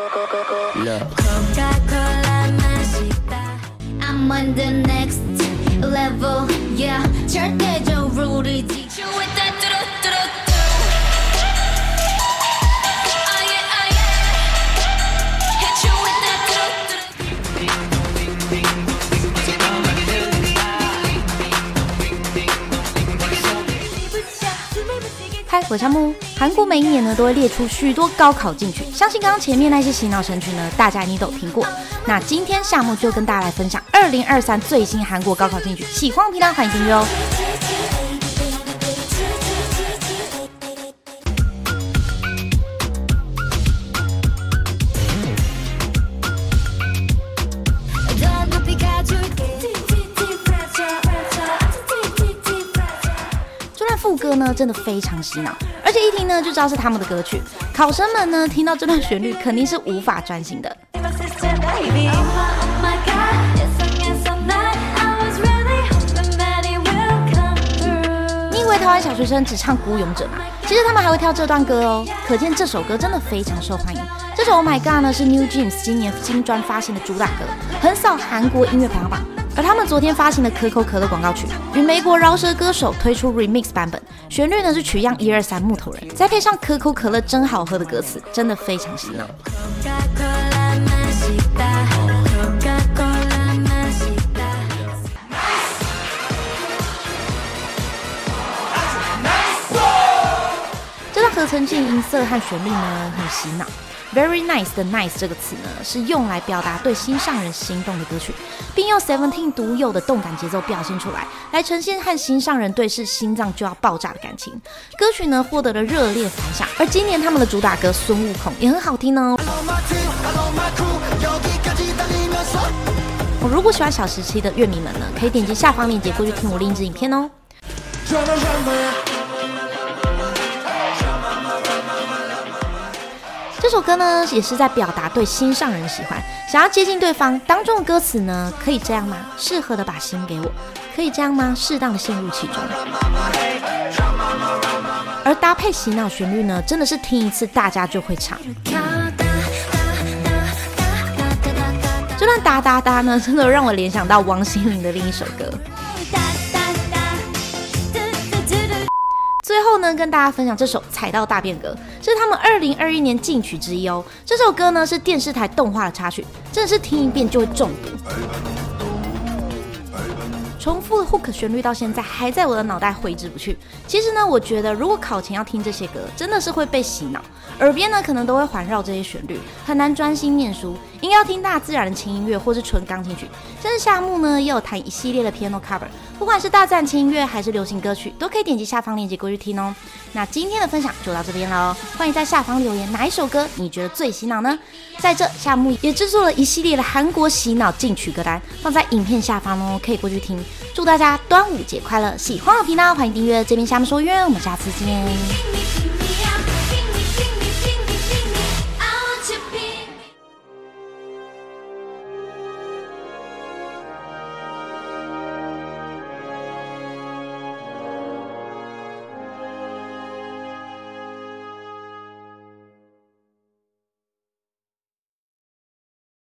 Love. 코카콜라 마시다 I'm on the next level yeah 절대 嗨，我是木。韩国每一年呢都会列出许多高考进去，相信刚刚前面那些洗脑神曲呢，大家你都听过。那今天夏木就跟大家来分享二零二三最新韩国高考进去，喜欢我频道欢迎订阅哦。副歌呢，真的非常洗脑，而且一听呢就知道是他们的歌曲。考生们呢，听到这段旋律肯定是无法专心的。你以为台湾小学生只唱《孤勇者》吗？其实他们还会跳这段歌哦，可见这首歌真的非常受欢迎。这首《Oh My God》呢，是 New Jeans 今年新专发行的主打歌，横扫韩国音乐排行榜。而他们昨天发行的可口可乐广告曲与美国饶舌歌手推出 remix 版本旋律呢是取样一二三木头人再配上可口可乐真好喝的歌词真的非常洗脑。这段合成器音色和旋律呢很洗脑。Very nice 的 nice 这个词呢，是用来表达对心上人心动的歌曲，并用 Seventeen 独有的动感节奏表现出来，来呈现和心上人对视心脏就要爆炸的感情。歌曲呢获得了热烈反响，而今年他们的主打歌《孙悟空》也很好听哦。我如果喜欢小时期的乐迷们呢，可以点击下方链接过去听我另一支影片哦。首歌呢，也是在表达对心上人喜欢，想要接近对方。当中的歌词呢，可以这样吗？适合的把心给我，可以这样吗？适当的陷入其中。而搭配洗脑旋律呢，真的是听一次大家就会唱。这段哒哒哒呢，真的让我联想到王心凌的另一首歌。最后呢，跟大家分享这首《踩到大便歌》，是他们二零二一年进曲之一哦。这首歌呢是电视台动画的插曲，真的是听一遍就会中毒。重复的 hook 旋律到现在还在我的脑袋挥之不去。其实呢，我觉得如果考前要听这些歌，真的是会被洗脑，耳边呢可能都会环绕这些旋律，很难专心念书。应该要听大自然的轻音乐或是纯钢琴曲。甚至夏目呢也有弹一系列的 piano cover，不管是大自然轻音乐还是流行歌曲，都可以点击下方链接过去听哦。那今天的分享就到这边喽，欢迎在下方留言哪一首歌你觉得最洗脑呢？在这夏目也制作了一系列的韩国洗脑进曲歌单，放在影片下方哦，可以过去听。祝大家端午节快乐！喜欢我频道欢迎订阅，这边夏目说约，我们下次见。